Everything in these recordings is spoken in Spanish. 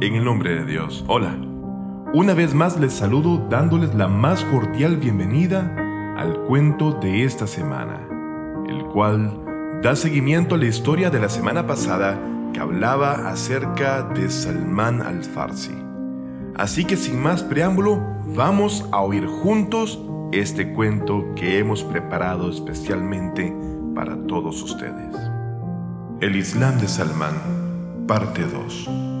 En el nombre de Dios. Hola. Una vez más les saludo dándoles la más cordial bienvenida al cuento de esta semana, el cual da seguimiento a la historia de la semana pasada que hablaba acerca de Salman al-Farsi. Así que sin más preámbulo, vamos a oír juntos este cuento que hemos preparado especialmente para todos ustedes. El Islam de Salman, parte 2.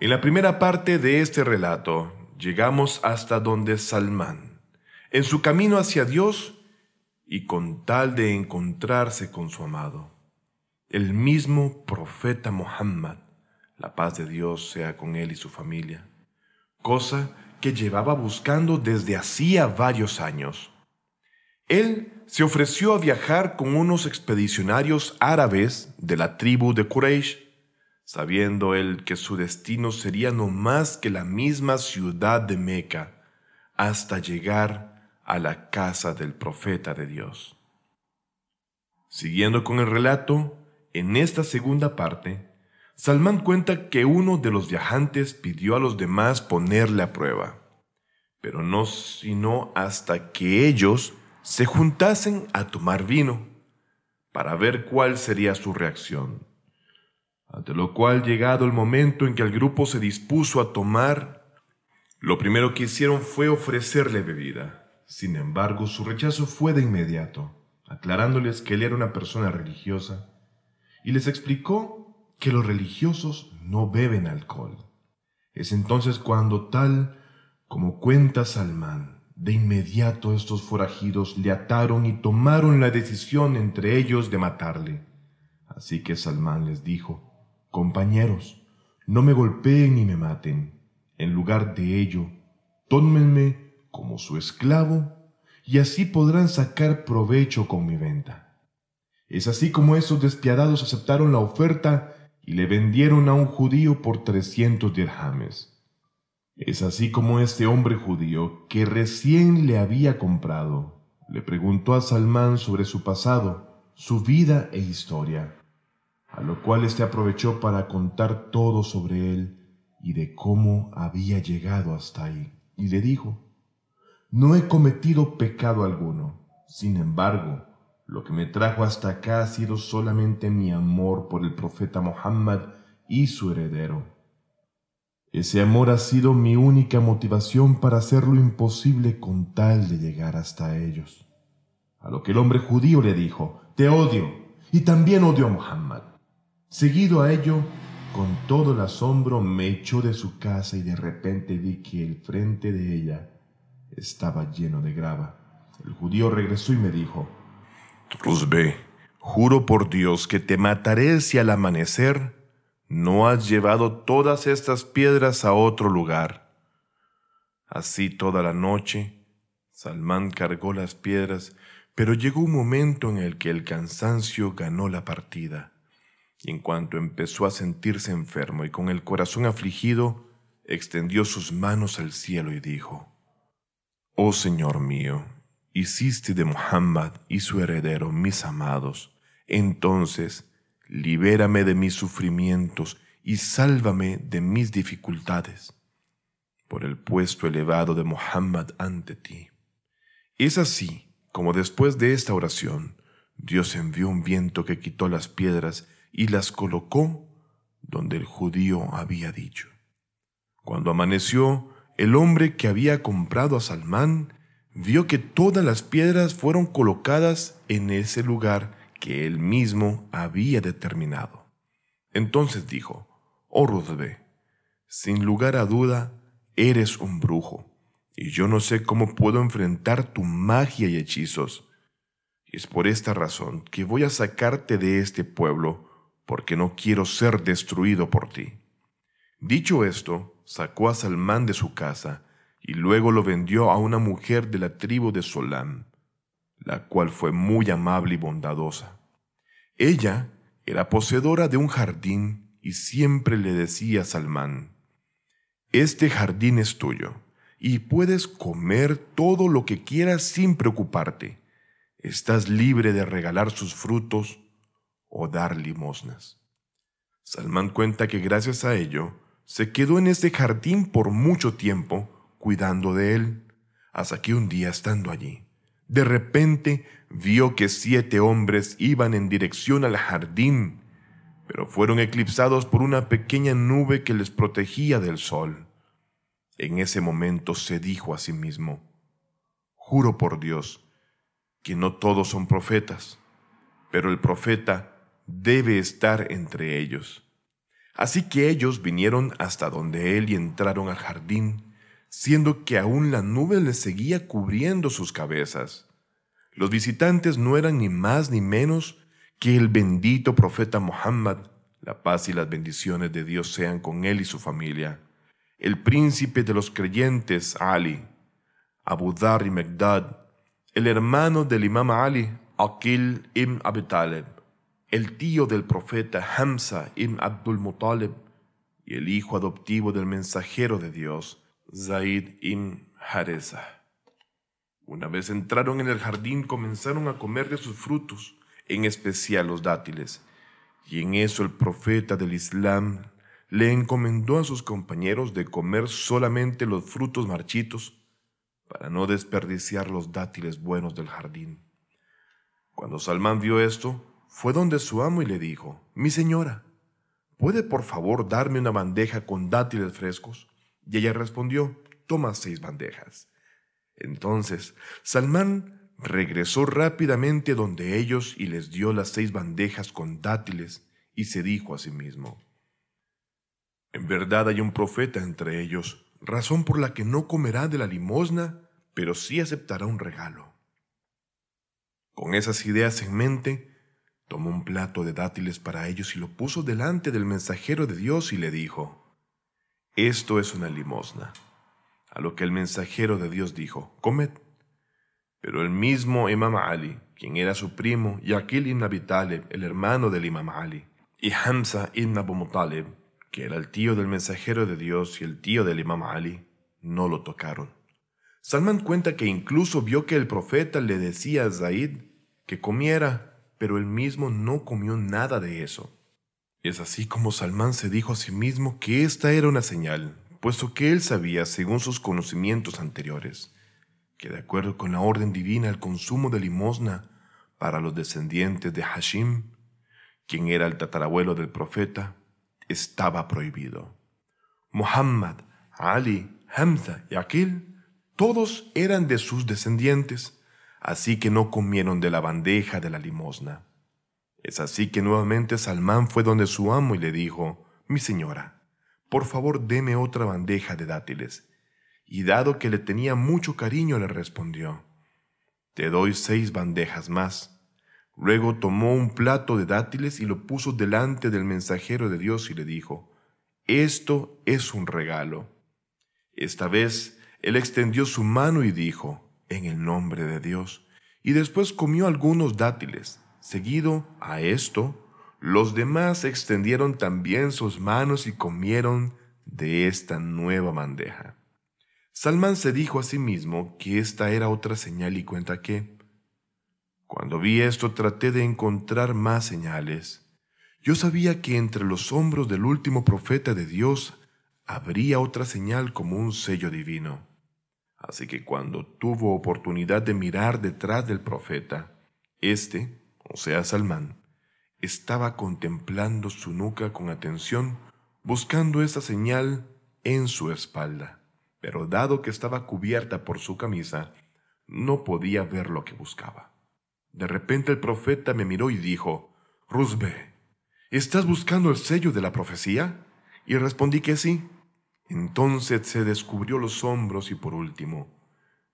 En la primera parte de este relato llegamos hasta donde Salmán, en su camino hacia Dios y con tal de encontrarse con su amado, el mismo profeta Muhammad, la paz de Dios sea con él y su familia, cosa que llevaba buscando desde hacía varios años. Él se ofreció a viajar con unos expedicionarios árabes de la tribu de Quraysh sabiendo él que su destino sería no más que la misma ciudad de Meca, hasta llegar a la casa del profeta de Dios. Siguiendo con el relato, en esta segunda parte, Salmán cuenta que uno de los viajantes pidió a los demás ponerle a prueba, pero no sino hasta que ellos se juntasen a tomar vino, para ver cuál sería su reacción. Ante lo cual, llegado el momento en que el grupo se dispuso a tomar, lo primero que hicieron fue ofrecerle bebida. Sin embargo, su rechazo fue de inmediato, aclarándoles que él era una persona religiosa, y les explicó que los religiosos no beben alcohol. Es entonces cuando tal como cuenta Salmán, de inmediato estos forajidos le ataron y tomaron la decisión entre ellos de matarle. Así que Salmán les dijo, Compañeros, no me golpeen ni me maten. En lugar de ello, tómenme como su esclavo y así podrán sacar provecho con mi venta. Es así como esos despiadados aceptaron la oferta y le vendieron a un judío por trescientos dirhames. Es así como este hombre judío, que recién le había comprado, le preguntó a Salmán sobre su pasado, su vida e historia a lo cual éste aprovechó para contar todo sobre él y de cómo había llegado hasta ahí. Y le dijo, No he cometido pecado alguno, sin embargo, lo que me trajo hasta acá ha sido solamente mi amor por el profeta Muhammad y su heredero. Ese amor ha sido mi única motivación para hacer lo imposible con tal de llegar hasta ellos. A lo que el hombre judío le dijo, Te odio, y también odio a. Seguido a ello, con todo el asombro me echó de su casa y de repente vi que el frente de ella estaba lleno de grava. El judío regresó y me dijo, Rusbe, juro por Dios que te mataré si al amanecer no has llevado todas estas piedras a otro lugar. Así toda la noche, Salmán cargó las piedras, pero llegó un momento en el que el cansancio ganó la partida y en cuanto empezó a sentirse enfermo y con el corazón afligido, extendió sus manos al cielo y dijo, Oh Señor mío, hiciste de Muhammad y su heredero mis amados, entonces libérame de mis sufrimientos y sálvame de mis dificultades, por el puesto elevado de Muhammad ante ti. Es así como después de esta oración, Dios envió un viento que quitó las piedras y las colocó donde el judío había dicho. Cuando amaneció, el hombre que había comprado a Salmán vio que todas las piedras fueron colocadas en ese lugar que él mismo había determinado. Entonces dijo, Oh Rudbe, sin lugar a duda, eres un brujo, y yo no sé cómo puedo enfrentar tu magia y hechizos. Y es por esta razón que voy a sacarte de este pueblo porque no quiero ser destruido por ti. Dicho esto, sacó a Salmán de su casa y luego lo vendió a una mujer de la tribu de Solam, la cual fue muy amable y bondadosa. Ella era poseedora de un jardín y siempre le decía a Salmán, Este jardín es tuyo y puedes comer todo lo que quieras sin preocuparte. Estás libre de regalar sus frutos o dar limosnas. Salmán cuenta que gracias a ello se quedó en este jardín por mucho tiempo cuidando de él, hasta que un día estando allí, de repente vio que siete hombres iban en dirección al jardín, pero fueron eclipsados por una pequeña nube que les protegía del sol. En ese momento se dijo a sí mismo, Juro por Dios que no todos son profetas, pero el profeta debe estar entre ellos. Así que ellos vinieron hasta donde él y entraron al jardín, siendo que aún la nube les seguía cubriendo sus cabezas. Los visitantes no eran ni más ni menos que el bendito profeta Muhammad, la paz y las bendiciones de Dios sean con él y su familia, el príncipe de los creyentes Ali, Abu Dhar y el hermano del imam Ali, Aqil ibn Abi el tío del profeta Hamza ibn Abdul Muttalib y el hijo adoptivo del mensajero de Dios, Zaid ibn Hareza. Una vez entraron en el jardín comenzaron a comer de sus frutos, en especial los dátiles, y en eso el profeta del Islam le encomendó a sus compañeros de comer solamente los frutos marchitos para no desperdiciar los dátiles buenos del jardín. Cuando Salmán vio esto, fue donde su amo y le dijo, Mi señora, ¿puede por favor darme una bandeja con dátiles frescos? Y ella respondió, Toma seis bandejas. Entonces Salmán regresó rápidamente donde ellos y les dio las seis bandejas con dátiles y se dijo a sí mismo, En verdad hay un profeta entre ellos, razón por la que no comerá de la limosna, pero sí aceptará un regalo. Con esas ideas en mente, Tomó un plato de dátiles para ellos y lo puso delante del mensajero de Dios y le dijo, Esto es una limosna. A lo que el mensajero de Dios dijo, Comed. Pero el mismo Imam Ali, quien era su primo, Yaqil ibn Abi el hermano del Imam Ali, y Hamza ibn Abu Muttalib, que era el tío del mensajero de Dios y el tío del Imam Ali, no lo tocaron. Salman cuenta que incluso vio que el profeta le decía a Zaid que comiera pero él mismo no comió nada de eso. Es así como Salmán se dijo a sí mismo que esta era una señal, puesto que él sabía, según sus conocimientos anteriores, que de acuerdo con la orden divina el consumo de limosna para los descendientes de Hashim, quien era el tatarabuelo del profeta, estaba prohibido. Muhammad, Ali, Hamza y Akil, todos eran de sus descendientes, así que no comieron de la bandeja de la limosna. Es así que nuevamente Salmán fue donde su amo y le dijo, Mi señora, por favor deme otra bandeja de dátiles. Y dado que le tenía mucho cariño, le respondió, Te doy seis bandejas más. Luego tomó un plato de dátiles y lo puso delante del mensajero de Dios y le dijo, Esto es un regalo. Esta vez él extendió su mano y dijo, en el nombre de Dios, y después comió algunos dátiles. Seguido a esto, los demás extendieron también sus manos y comieron de esta nueva bandeja. Salmán se dijo a sí mismo que esta era otra señal y cuenta que, cuando vi esto traté de encontrar más señales. Yo sabía que entre los hombros del último profeta de Dios habría otra señal como un sello divino. Así que cuando tuvo oportunidad de mirar detrás del profeta, éste, o sea Salmán, estaba contemplando su nuca con atención, buscando esa señal en su espalda. Pero dado que estaba cubierta por su camisa, no podía ver lo que buscaba. De repente el profeta me miró y dijo, Rusbe, ¿estás buscando el sello de la profecía? Y respondí que sí. Entonces se descubrió los hombros y por último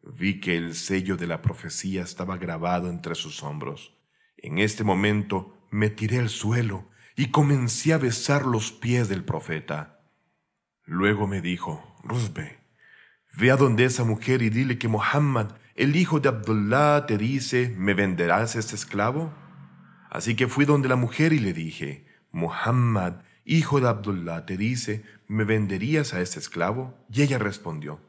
vi que el sello de la profecía estaba grabado entre sus hombros. En este momento me tiré al suelo y comencé a besar los pies del profeta. Luego me dijo, Rusbe, ve a donde esa mujer y dile que Muhammad, el hijo de Abdullah, te dice, ¿me venderás este esclavo? Así que fui donde la mujer y le dije, Muhammad, hijo de Abdullah, te dice, ¿me venderías a ese esclavo? Y ella respondió,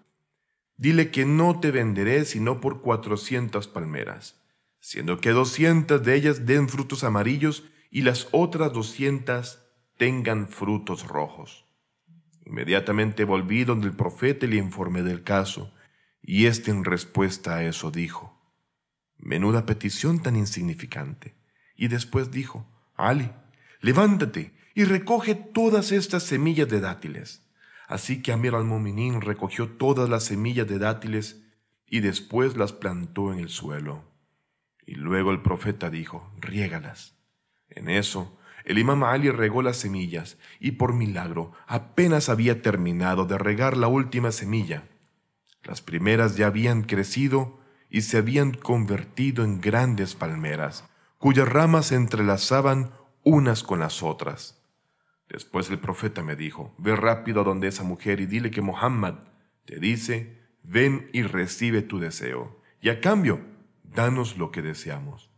dile que no te venderé sino por cuatrocientas palmeras, siendo que doscientas de ellas den frutos amarillos y las otras doscientas tengan frutos rojos. Inmediatamente volví donde el profeta le informé del caso, y éste en respuesta a eso dijo, Menuda petición tan insignificante. Y después dijo, Ali, levántate y recoge todas estas semillas de dátiles. Así que Amir al-Muminín recogió todas las semillas de dátiles y después las plantó en el suelo. Y luego el profeta dijo, riégalas. En eso, el imam Ali regó las semillas y por milagro apenas había terminado de regar la última semilla. Las primeras ya habían crecido y se habían convertido en grandes palmeras, cuyas ramas se entrelazaban unas con las otras. Después el profeta me dijo, ve rápido a donde esa mujer y dile que Muhammad te dice, ven y recibe tu deseo, y a cambio, danos lo que deseamos.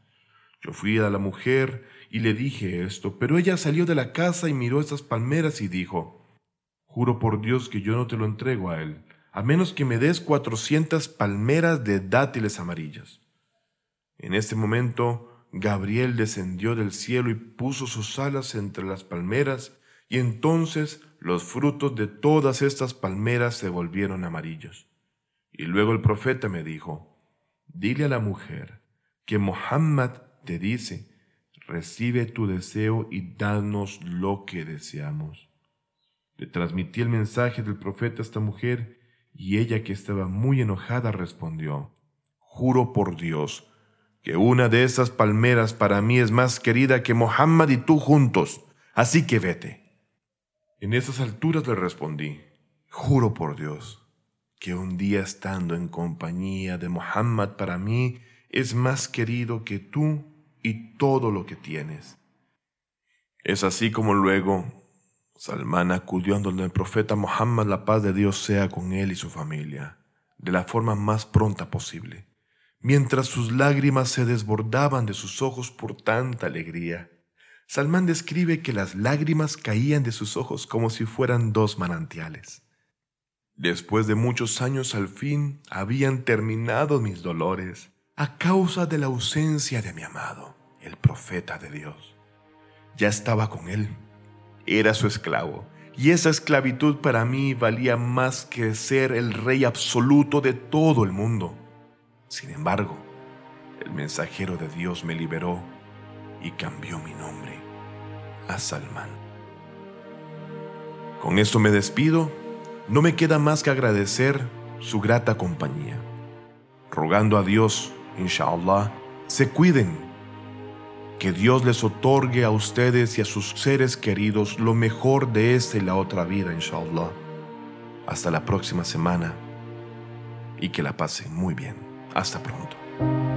Yo fui a la mujer y le dije esto, pero ella salió de la casa y miró esas palmeras y dijo, Juro por Dios que yo no te lo entrego a él, a menos que me des cuatrocientas palmeras de dátiles amarillas. En este momento, Gabriel descendió del cielo y puso sus alas entre las palmeras, y entonces los frutos de todas estas palmeras se volvieron amarillos. Y luego el profeta me dijo, dile a la mujer que Mohammed te dice, recibe tu deseo y danos lo que deseamos. Le transmití el mensaje del profeta a esta mujer y ella que estaba muy enojada respondió, Juro por Dios que una de esas palmeras para mí es más querida que Mohammed y tú juntos, así que vete. En esas alturas le respondí, Juro por Dios que un día estando en compañía de Mohammed para mí es más querido que tú y todo lo que tienes. Es así como luego Salmán acudió a donde el profeta Muhammad, la paz de Dios sea con él y su familia, de la forma más pronta posible, mientras sus lágrimas se desbordaban de sus ojos por tanta alegría. Salmán describe que las lágrimas caían de sus ojos como si fueran dos manantiales. Después de muchos años al fin habían terminado mis dolores a causa de la ausencia de mi amado, el profeta de Dios. Ya estaba con él era su esclavo, y esa esclavitud para mí valía más que ser el rey absoluto de todo el mundo. Sin embargo, el mensajero de Dios me liberó y cambió mi nombre a Salman. Con esto me despido, no me queda más que agradecer su grata compañía, rogando a Dios, inshallah, se cuiden que Dios les otorgue a ustedes y a sus seres queridos lo mejor de esta y la otra vida, inshallah. Hasta la próxima semana y que la pasen muy bien. Hasta pronto.